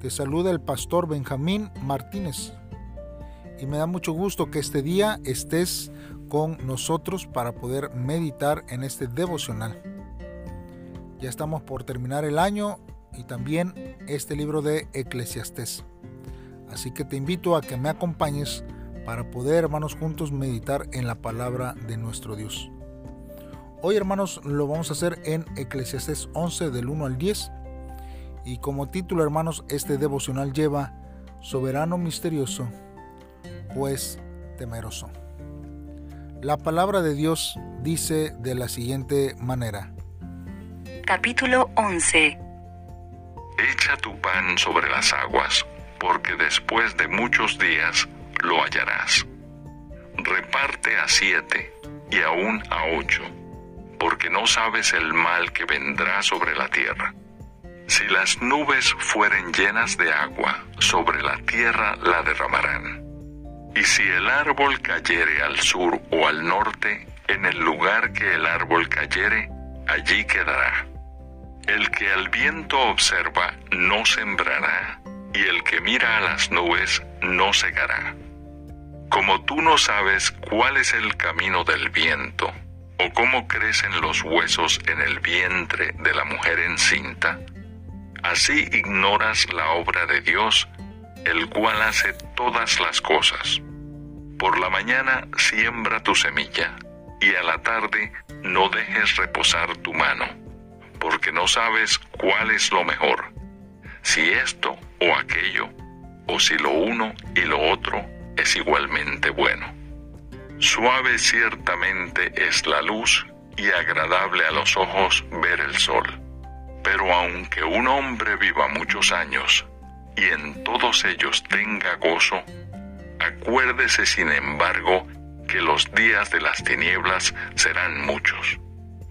Te saluda el pastor Benjamín Martínez. Y me da mucho gusto que este día estés con nosotros para poder meditar en este devocional. Ya estamos por terminar el año y también este libro de Eclesiastés. Así que te invito a que me acompañes para poder, hermanos, juntos meditar en la palabra de nuestro Dios. Hoy, hermanos, lo vamos a hacer en Eclesiastés 11 del 1 al 10. Y como título, hermanos, este devocional lleva Soberano misterioso, juez temeroso. La palabra de Dios dice de la siguiente manera. Capítulo 11 Echa tu pan sobre las aguas, porque después de muchos días lo hallarás. Reparte a siete y aún a ocho porque no sabes el mal que vendrá sobre la tierra. Si las nubes fueren llenas de agua, sobre la tierra la derramarán. Y si el árbol cayere al sur o al norte, en el lugar que el árbol cayere, allí quedará. El que al viento observa no sembrará, y el que mira a las nubes no segará. Como tú no sabes cuál es el camino del viento, o cómo crecen los huesos en el vientre de la mujer encinta, así ignoras la obra de Dios, el cual hace todas las cosas. Por la mañana siembra tu semilla, y a la tarde no dejes reposar tu mano, porque no sabes cuál es lo mejor, si esto o aquello, o si lo uno y lo otro es igualmente bueno. Suave ciertamente es la luz y agradable a los ojos ver el sol. Pero aunque un hombre viva muchos años y en todos ellos tenga gozo, acuérdese sin embargo que los días de las tinieblas serán muchos.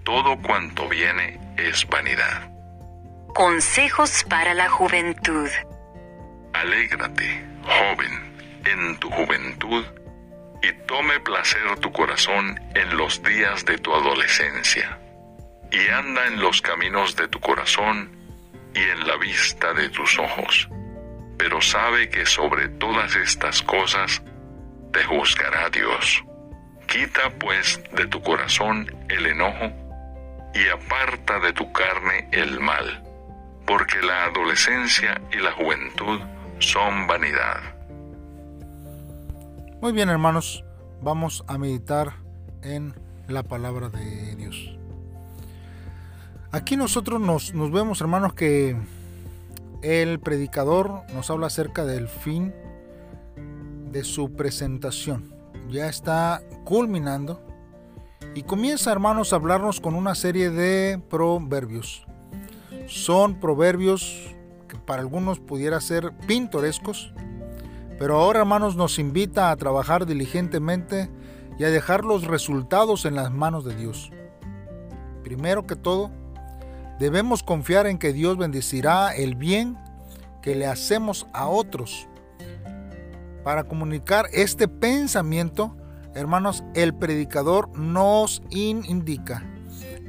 Todo cuanto viene es vanidad. Consejos para la juventud. Alégrate, joven, en tu juventud y tome placer tu corazón en los días de tu adolescencia, y anda en los caminos de tu corazón y en la vista de tus ojos. Pero sabe que sobre todas estas cosas te juzgará Dios. Quita pues de tu corazón el enojo y aparta de tu carne el mal, porque la adolescencia y la juventud son vanidad muy bien hermanos, vamos a meditar en la palabra de Dios. Aquí nosotros nos, nos, vemos hermanos que el predicador nos habla acerca del fin de su presentación. Ya está culminando y comienza hermanos a hablarnos con una serie de proverbios. Son proverbios que para algunos pudiera ser pintorescos, pero ahora, hermanos, nos invita a trabajar diligentemente y a dejar los resultados en las manos de Dios. Primero que todo, debemos confiar en que Dios bendecirá el bien que le hacemos a otros. Para comunicar este pensamiento, hermanos, el predicador nos indica,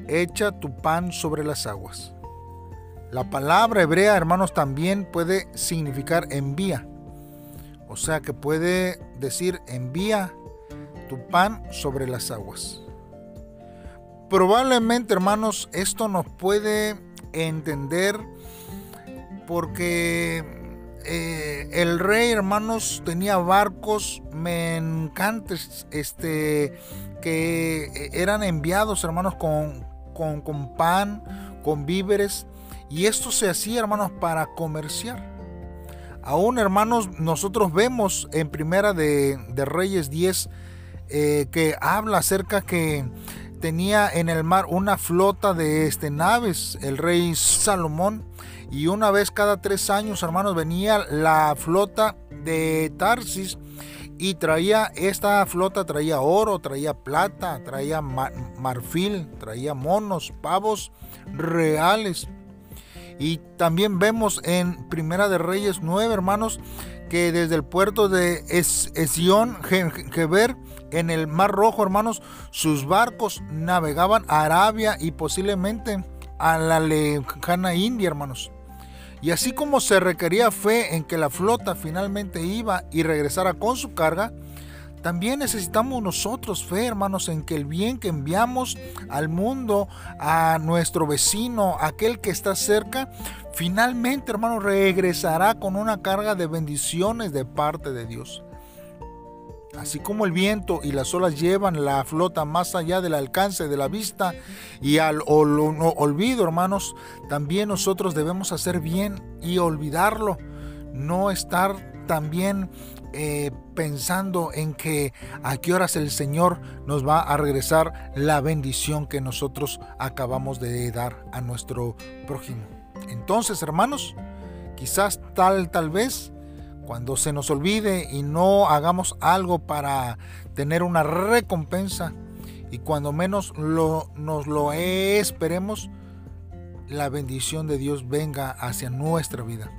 echa tu pan sobre las aguas. La palabra hebrea, hermanos, también puede significar envía. O sea que puede decir envía tu pan sobre las aguas. Probablemente, hermanos, esto nos puede entender porque eh, el rey, hermanos, tenía barcos mencantes este, que eran enviados, hermanos, con, con, con pan, con víveres. Y esto se hacía, hermanos, para comerciar. Aún hermanos, nosotros vemos en Primera de, Reyes 10 eh, que habla acerca que tenía en el mar una flota de este, naves, el rey Salomón, y una vez cada tres años, hermanos, venía la flota de Tarsis y traía, esta flota traía oro, traía plata, traía marfil, traía monos, pavos reales. Y también vemos en Primera de Reyes 9, hermanos, que desde el puerto de Esión, Geber, en el Mar Rojo, hermanos, sus barcos navegaban a Arabia y posiblemente a la lejana India, hermanos. Y así como se requería fe en que la flota finalmente iba y regresara con su carga, también necesitamos nosotros fe, hermanos, en que el bien que enviamos al mundo, a nuestro vecino, aquel que está cerca, finalmente, hermanos, regresará con una carga de bendiciones de parte de Dios. Así como el viento y las olas llevan la flota más allá del alcance de la vista y al olvido, hermanos, también nosotros debemos hacer bien y olvidarlo. No estar también eh, pensando en que a qué horas el Señor nos va a regresar la bendición que nosotros acabamos de dar a nuestro prójimo. Entonces, hermanos, quizás tal, tal vez cuando se nos olvide y no hagamos algo para tener una recompensa y cuando menos lo, nos lo esperemos, la bendición de Dios venga hacia nuestra vida.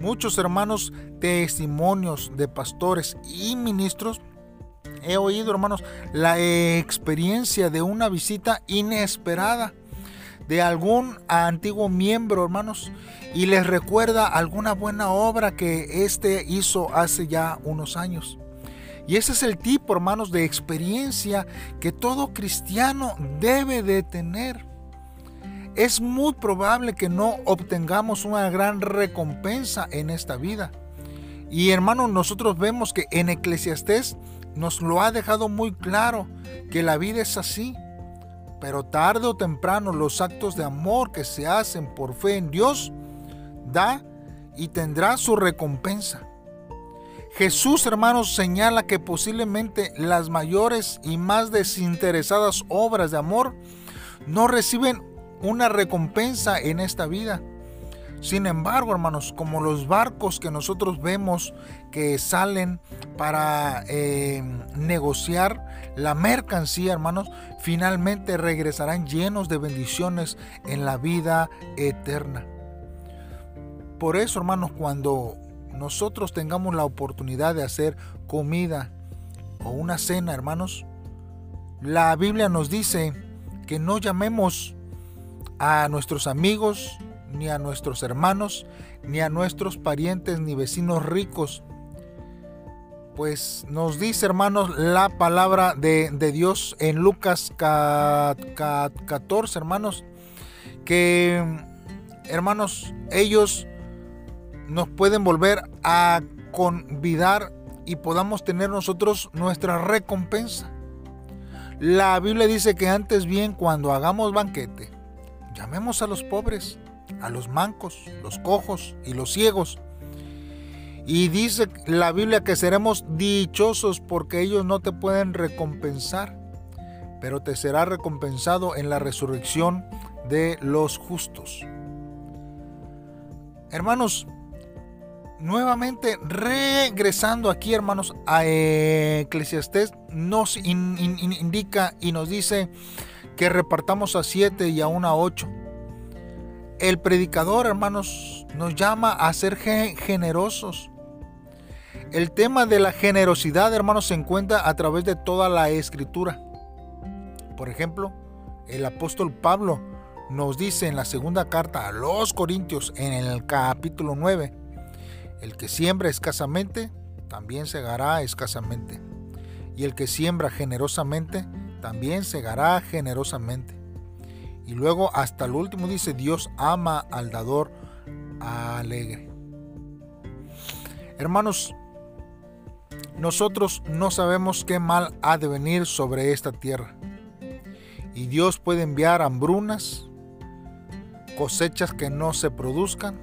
Muchos hermanos testimonios de pastores y ministros he oído, hermanos, la experiencia de una visita inesperada de algún antiguo miembro, hermanos, y les recuerda alguna buena obra que éste hizo hace ya unos años. Y ese es el tipo, hermanos, de experiencia que todo cristiano debe de tener. Es muy probable que no obtengamos una gran recompensa en esta vida. Y hermanos, nosotros vemos que en Eclesiastés nos lo ha dejado muy claro que la vida es así. Pero tarde o temprano los actos de amor que se hacen por fe en Dios da y tendrá su recompensa. Jesús, hermanos, señala que posiblemente las mayores y más desinteresadas obras de amor no reciben una recompensa en esta vida. Sin embargo, hermanos, como los barcos que nosotros vemos que salen para eh, negociar la mercancía, hermanos, finalmente regresarán llenos de bendiciones en la vida eterna. Por eso, hermanos, cuando nosotros tengamos la oportunidad de hacer comida o una cena, hermanos, la Biblia nos dice que no llamemos a nuestros amigos, ni a nuestros hermanos, ni a nuestros parientes, ni vecinos ricos. Pues nos dice, hermanos, la palabra de, Dios en Lucas 14, hermanos, que, hermanos, ellos nos pueden volver a convidar y podamos tener nosotros nuestra recompensa. La Biblia dice que antes bien cuando hagamos banquete, llamemos a los pobres, a los mancos, los cojos y los ciegos. Y dice la Biblia que seremos dichosos porque ellos no te pueden recompensar, pero te será recompensado en la resurrección de los justos. Hermanos, nuevamente regresando aquí, hermanos, a Eclesiastés nos indica y nos dice que repartamos a siete y aún a ocho. El predicador, hermanos, nos llama a ser generosos. El tema de la generosidad, hermanos, se encuentra a través de toda la escritura. Por ejemplo, el apóstol Pablo nos dice en la segunda carta a los Corintios, en el capítulo 9, el que siembra escasamente, también segará escasamente. Y el que siembra generosamente, también segará generosamente. Y luego hasta el último dice, Dios ama al dador alegre. Hermanos, nosotros no sabemos qué mal ha de venir sobre esta tierra. Y Dios puede enviar hambrunas, cosechas que no se produzcan,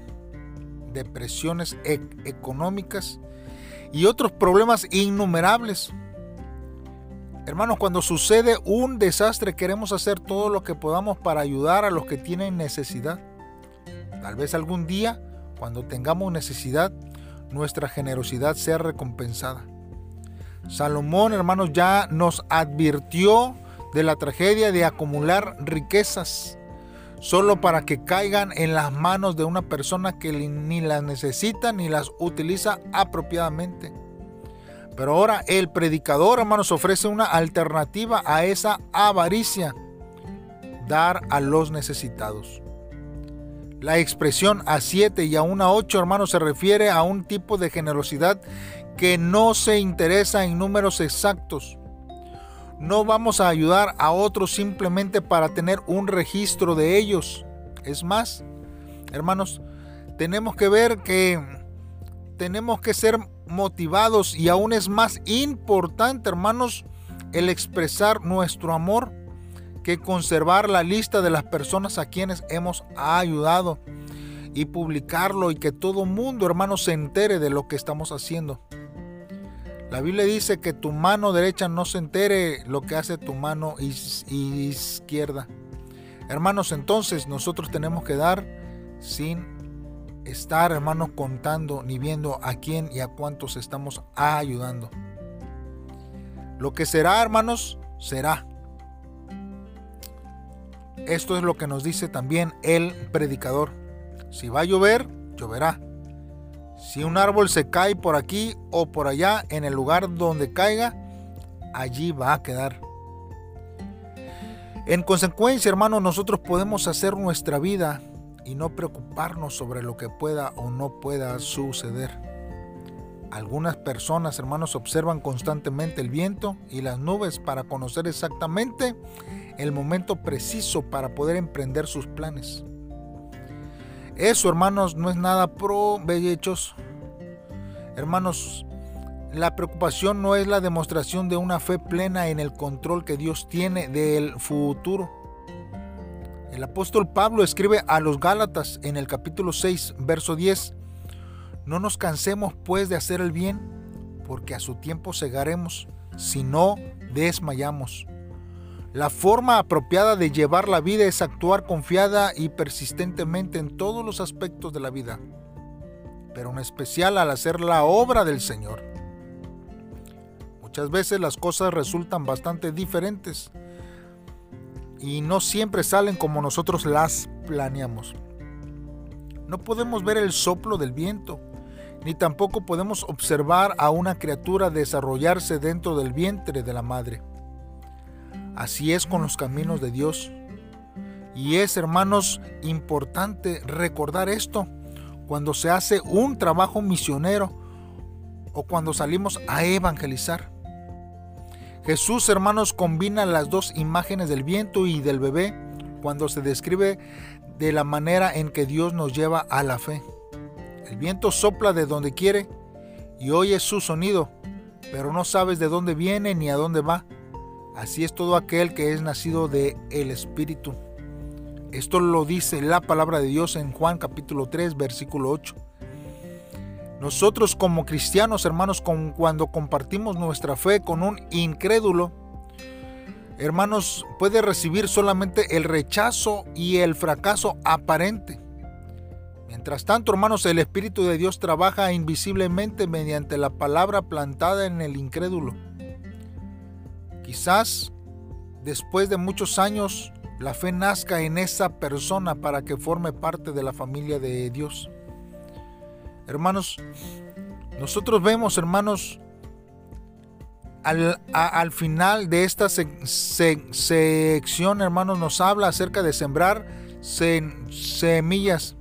depresiones e-, económicas y otros problemas innumerables. Hermanos, cuando sucede un desastre queremos hacer todo lo que podamos para ayudar a los que tienen necesidad. Tal vez algún día, cuando tengamos necesidad, nuestra generosidad sea recompensada. Salomón, hermanos, ya nos advirtió de la tragedia de acumular riquezas solo para que caigan en las manos de una persona que ni las necesita ni las utiliza apropiadamente. Pero ahora el predicador, hermanos, ofrece una alternativa a esa avaricia, dar a los necesitados. La expresión a siete y aún a ocho hermanos se refiere a un tipo de generosidad que no se interesa en números exactos. No vamos a ayudar a otros simplemente para tener un registro de ellos. Es más, hermanos, tenemos que ver que tenemos que ser motivados y aún es más importante, hermanos, el expresar nuestro amor que conservar la lista de las personas a quienes hemos ayudado y publicarlo y que todo mundo, hermano, se entere de lo que estamos haciendo. La Biblia dice que tu mano derecha no se entere lo que hace tu mano izquierda. Hermanos, entonces nosotros tenemos que dar sin estar, hermanos, contando ni viendo a quién y a cuántos estamos ayudando. Lo que será, hermanos, será. Esto es lo que nos dice también el predicador. Si va a llover, lloverá. Si un árbol se cae por aquí o por allá, en el lugar donde caiga, allí va a quedar. En consecuencia, hermanos, nosotros podemos hacer nuestra vida y no preocuparnos sobre lo que pueda o no pueda suceder. Algunas personas, hermanos, observan constantemente el viento y las nubes para conocer exactamente el momento preciso para poder emprender sus planes. Eso, hermanos, no es nada provechos. Hermanos, la preocupación no es la demostración de una fe plena en el control que Dios tiene del futuro. El apóstol Pablo escribe a los Gálatas en el capítulo 6, verso 10, No nos cansemos pues de hacer el bien, porque a su tiempo cegaremos, si no desmayamos. La forma apropiada de llevar la vida es actuar confiada y persistentemente en todos los aspectos de la vida, pero en especial al hacer la obra del Señor. Muchas veces las cosas resultan bastante diferentes y no siempre salen como nosotros las planeamos. No podemos ver el soplo del viento, ni tampoco podemos observar a una criatura desarrollarse dentro del vientre de la madre. Así es con los caminos de Dios. Y es, hermanos, importante recordar esto cuando se hace un trabajo misionero o cuando salimos a evangelizar. Jesús, hermanos, combina las dos imágenes del viento y del bebé cuando se describe de la manera en que Dios nos lleva a la fe. El viento sopla de donde quiere y oyes su sonido, pero no sabes de dónde viene ni a dónde va Así es todo aquel que es nacido de el Espíritu. Esto lo dice la palabra de Dios en Juan capítulo 3, versículo 8. Nosotros como cristianos, hermanos, cuando compartimos nuestra fe con un incrédulo, hermanos, puede recibir solamente el rechazo y el fracaso aparente. Mientras tanto, hermanos, el Espíritu de Dios trabaja invisiblemente mediante la palabra plantada en el incrédulo. Quizás después de muchos años la fe nazca en esa persona para que forme parte de la familia de Dios. Hermanos, nosotros vemos, hermanos, al, final de esta sección, hermanos, nos habla acerca de sembrar semillas.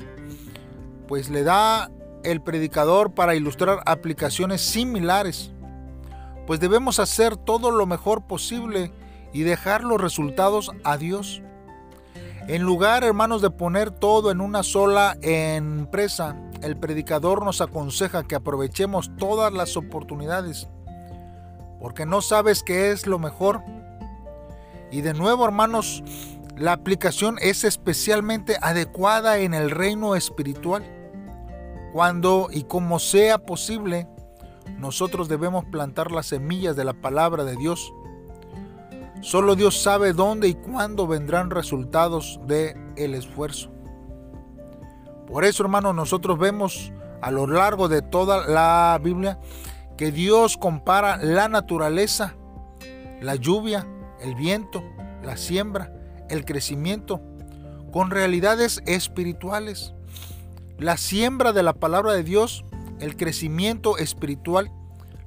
Pues le da el predicador para ilustrar aplicaciones similares pues debemos hacer todo lo mejor posible y dejar los resultados a Dios. En lugar, hermanos, de poner todo en una sola empresa, el predicador nos aconseja que aprovechemos todas las oportunidades, porque no sabes qué es lo mejor. Y de nuevo, hermanos, la aplicación es especialmente adecuada en el reino espiritual, cuando y como sea posible, nosotros debemos plantar las semillas de la palabra de Dios. Solo Dios sabe dónde y cuándo vendrán resultados de el esfuerzo. Por eso, hermanos, nosotros vemos a lo largo de toda la Biblia que Dios compara la naturaleza, la lluvia, el viento, la siembra, el crecimiento, con realidades espirituales. La siembra de la palabra de Dios el crecimiento espiritual,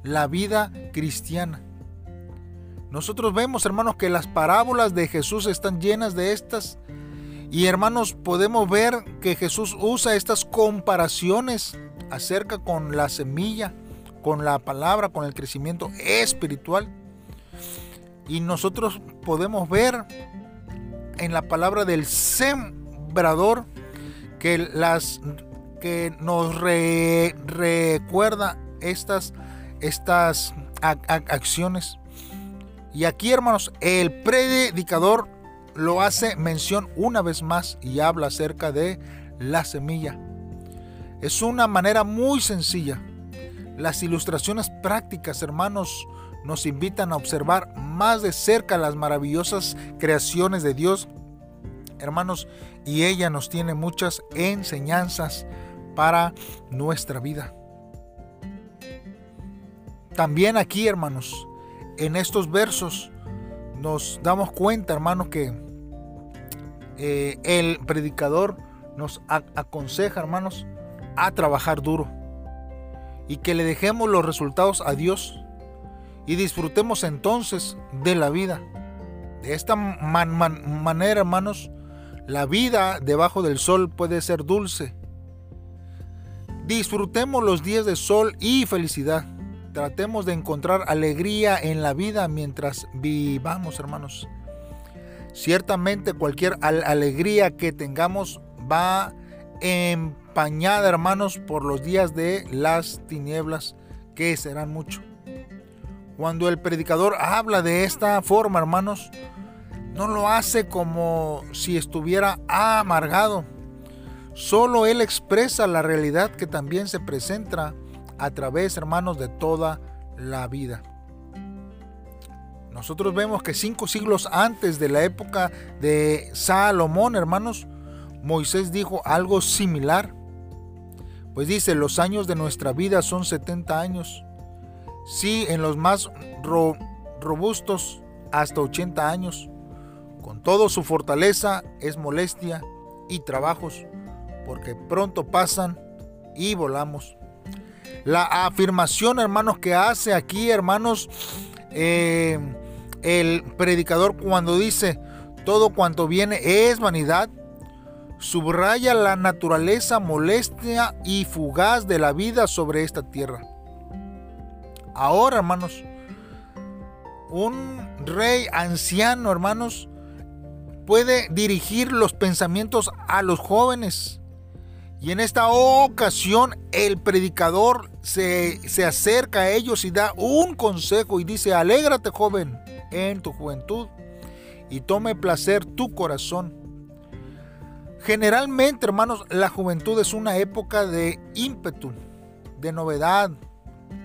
la vida cristiana. Nosotros vemos, hermanos, que las parábolas de Jesús están llenas de estas Y hermanos, podemos ver que Jesús usa estas comparaciones acerca con la semilla, con la palabra, con el crecimiento espiritual. Y nosotros podemos ver en la palabra del sembrador que las que nos recuerda estas, estas acciones. Y aquí, hermanos, el predicador lo hace mención una vez más y habla acerca de la semilla. Es una manera muy sencilla. Las ilustraciones prácticas, hermanos, nos invitan a observar más de cerca las maravillosas creaciones de Dios, hermanos, y ella nos tiene muchas enseñanzas para nuestra vida. También aquí, hermanos, en estos versos nos damos cuenta, hermanos, que eh, el predicador nos aconseja, hermanos, a trabajar duro y que le dejemos los resultados a Dios y disfrutemos entonces de la vida. De esta manera, hermanos, la vida debajo del sol puede ser dulce. Disfrutemos los días de sol y felicidad. Tratemos de encontrar alegría en la vida mientras vivamos, hermanos. Ciertamente cualquier alegría que tengamos va empañada, hermanos, por los días de las tinieblas, que serán mucho. Cuando el predicador habla de esta forma, hermanos, no lo hace como si estuviera amargado. Solo él expresa la realidad que también se presenta a través, hermanos, de toda la vida. Nosotros vemos que cinco siglos antes de la época de Salomón, hermanos, Moisés dijo algo similar. Pues dice, los años de nuestra vida son 70 años. Sí, en los más robustos hasta 80 años. Con todo su fortaleza es molestia y trabajos, porque pronto pasan y volamos. La afirmación, hermanos, que hace aquí, hermanos, eh, el predicador cuando dice, todo cuanto viene es vanidad, subraya la naturaleza molestia y fugaz de la vida sobre esta tierra. Ahora, hermanos, un rey anciano, hermanos, puede dirigir los pensamientos a los jóvenes y en esta ocasión el predicador se, acerca a ellos y da un consejo y dice, alégrate joven en tu juventud y tome placer tu corazón. Generalmente, hermanos, la juventud es una época de ímpetu, de novedad,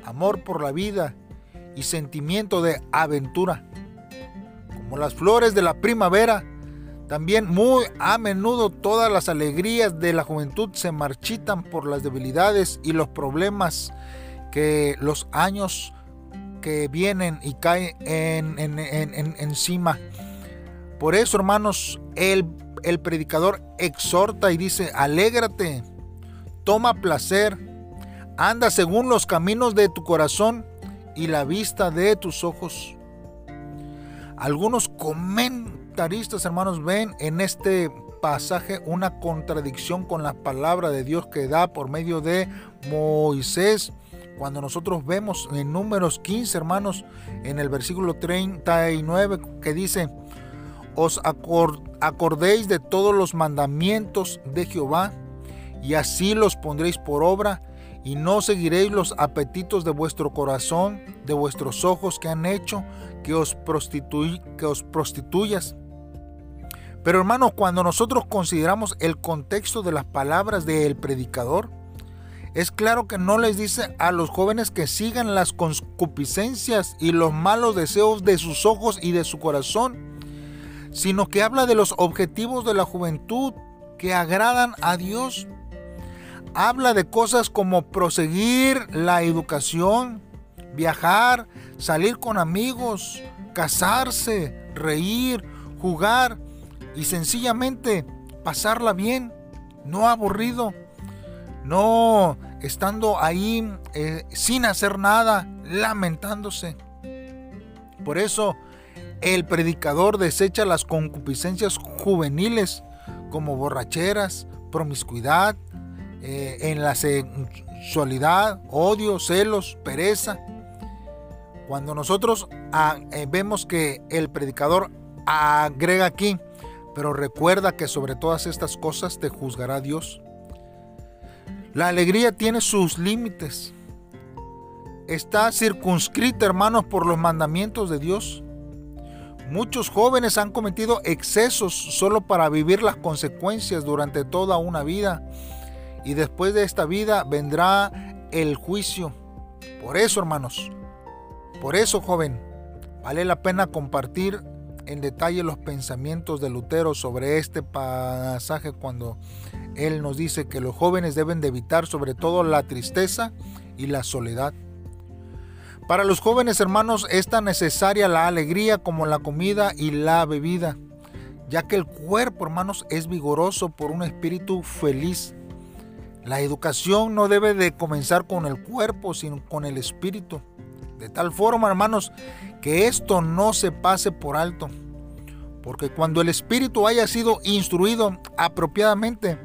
amor por la vida y sentimiento de aventura. Como las flores de la primavera, también muy a menudo todas las alegrías de la juventud se marchitan por las debilidades y los problemas que los años que vienen y caen en, encima. Por eso, hermanos, el, el predicador exhorta y dice, alégrate, toma placer, anda según los caminos de tu corazón y la vista de tus ojos. Algunos comen hermanos, ven en este pasaje una contradicción con la palabra de Dios que da por medio de Moisés. Cuando nosotros vemos en números 15, hermanos, en el versículo 39 que dice, os acordéis de todos los mandamientos de Jehová y así los pondréis por obra y no seguiréis los apetitos de vuestro corazón, de vuestros ojos que han hecho que os, que os prostituyas pero hermanos, cuando nosotros consideramos el contexto de las palabras del predicador, es claro que no les dice a los jóvenes que sigan las concupiscencias y los malos deseos de sus ojos y de su corazón, sino que habla de los objetivos de la juventud que agradan a Dios. Habla de cosas como proseguir la educación, viajar, salir con amigos, casarse, reír, jugar, y sencillamente pasarla bien, no aburrido, no estando ahí eh, sin hacer nada, lamentándose. Por eso el predicador desecha las concupiscencias juveniles como borracheras, promiscuidad, eh, en la sexualidad, odio, celos, pereza. Cuando nosotros ah, eh, vemos que el predicador agrega aquí, pero recuerda que sobre todas estas cosas te juzgará Dios. La alegría tiene sus límites. Está circunscrita, hermanos, por los mandamientos de Dios. Muchos jóvenes han cometido excesos solo para vivir las consecuencias durante toda una vida. Y después de esta vida vendrá el juicio. Por eso, hermanos, por eso, joven, vale la pena compartir en detalle los pensamientos de Lutero sobre este pasaje cuando él nos dice que los jóvenes deben de evitar sobre todo la tristeza y la soledad. Para los jóvenes hermanos es tan necesaria la alegría como la comida y la bebida, ya que el cuerpo hermanos es vigoroso por un espíritu feliz. La educación no debe de comenzar con el cuerpo, sino con el espíritu. De tal forma, hermanos, que esto no se pase por alto. Porque cuando el espíritu haya sido instruido apropiadamente,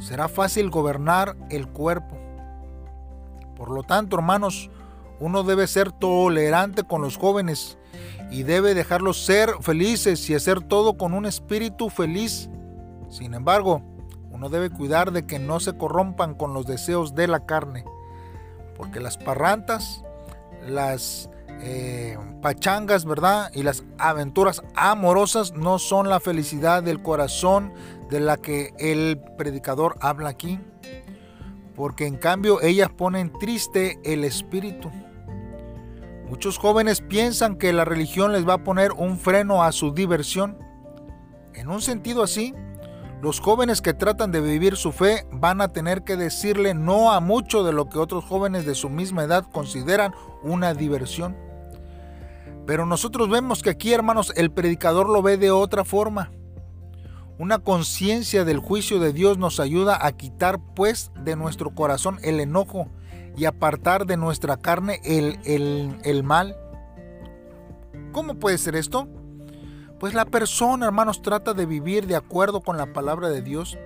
será fácil gobernar el cuerpo. Por lo tanto, hermanos, uno debe ser tolerante con los jóvenes y debe dejarlos ser felices y hacer todo con un espíritu feliz. Sin embargo, uno debe cuidar de que no se corrompan con los deseos de la carne, porque las parrantas, las eh, pachangas, ¿verdad? Y las aventuras amorosas no son la felicidad del corazón de la que el predicador habla aquí, porque en cambio ellas ponen triste el espíritu. Muchos jóvenes piensan que la religión les va a poner un freno a su diversión. En un sentido así, los jóvenes que tratan de vivir su fe van a tener que decirle no a mucho de lo que otros jóvenes de su misma edad consideran una diversión. Pero nosotros vemos que aquí, hermanos, el predicador lo ve de otra forma. Una conciencia del juicio de Dios nos ayuda a quitar pues de nuestro corazón el enojo y apartar de nuestra carne el, el, mal. ¿Cómo puede ser esto? Pues la persona, hermanos, trata de vivir de acuerdo con la palabra de Dios.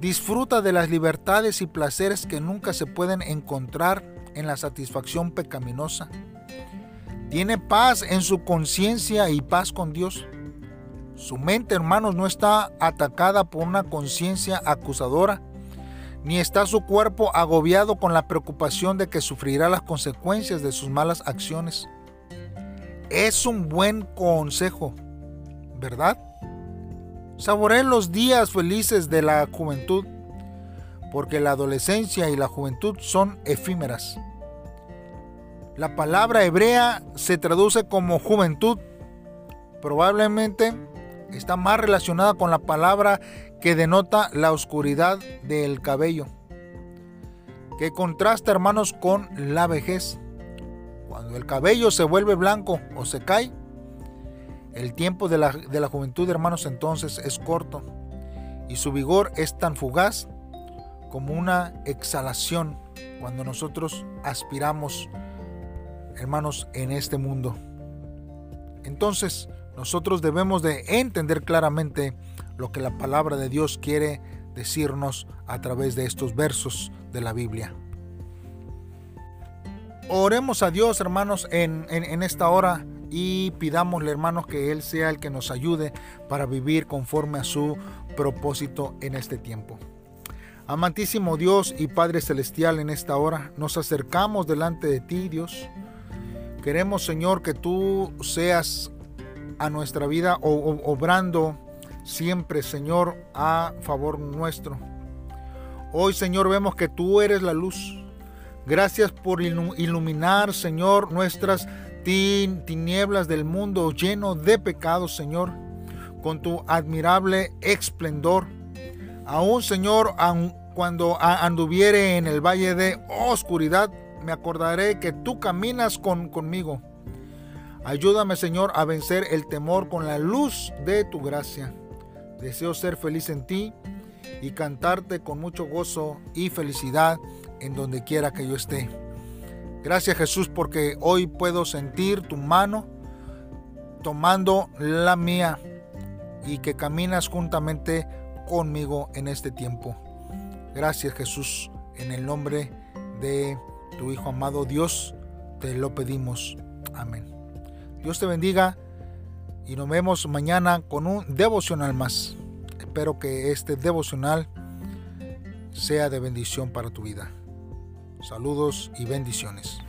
Disfruta de las libertades y placeres que nunca se pueden encontrar en la satisfacción pecaminosa. Tiene paz en su conciencia y paz con Dios. Su mente, hermanos, no está atacada por una conciencia acusadora ni está su cuerpo agobiado con la preocupación de que sufrirá las consecuencias de sus malas acciones. Es un buen consejo, ¿verdad? Saboree los días felices de la juventud, porque la adolescencia y la juventud son efímeras. La palabra hebrea se traduce como juventud. Probablemente está más relacionada con la palabra que denota la oscuridad del cabello, que contrasta, hermanos, con la vejez. Cuando el cabello se vuelve blanco o se cae, el tiempo de la, de la juventud, hermanos, entonces es corto y su vigor es tan fugaz como una exhalación cuando nosotros aspiramos, hermanos, en este mundo. Entonces, nosotros debemos de entender claramente lo que la palabra de Dios quiere decirnos a través de estos versos de la Biblia. Oremos a Dios, hermanos, en, esta hora y pidámosle, hermanos, que Él sea el que nos ayude para vivir conforme a su propósito en este tiempo. Amantísimo Dios y Padre Celestial, en esta hora nos acercamos delante de ti, Dios. Queremos, Señor, que tú seas a nuestra vida obrando siempre, Señor, a favor nuestro. Hoy, Señor, vemos que tú eres la luz. Gracias por iluminar, Señor, nuestras tinieblas del mundo lleno de pecados, Señor, con tu admirable esplendor. Aún, Señor, cuando anduviere en el valle de oscuridad, me acordaré que tú caminas con, conmigo. Ayúdame, Señor, a vencer el temor con la luz de tu gracia. Deseo ser feliz en ti y cantarte con mucho gozo y felicidad en donde quiera que yo esté. Gracias Jesús porque hoy puedo sentir tu mano tomando la mía y que caminas juntamente conmigo en este tiempo. Gracias Jesús, en el nombre de tu Hijo amado Dios, te lo pedimos. Amén. Dios te bendiga y nos vemos mañana con un devocional más. Espero que este devocional sea de bendición para tu vida. Saludos y bendiciones.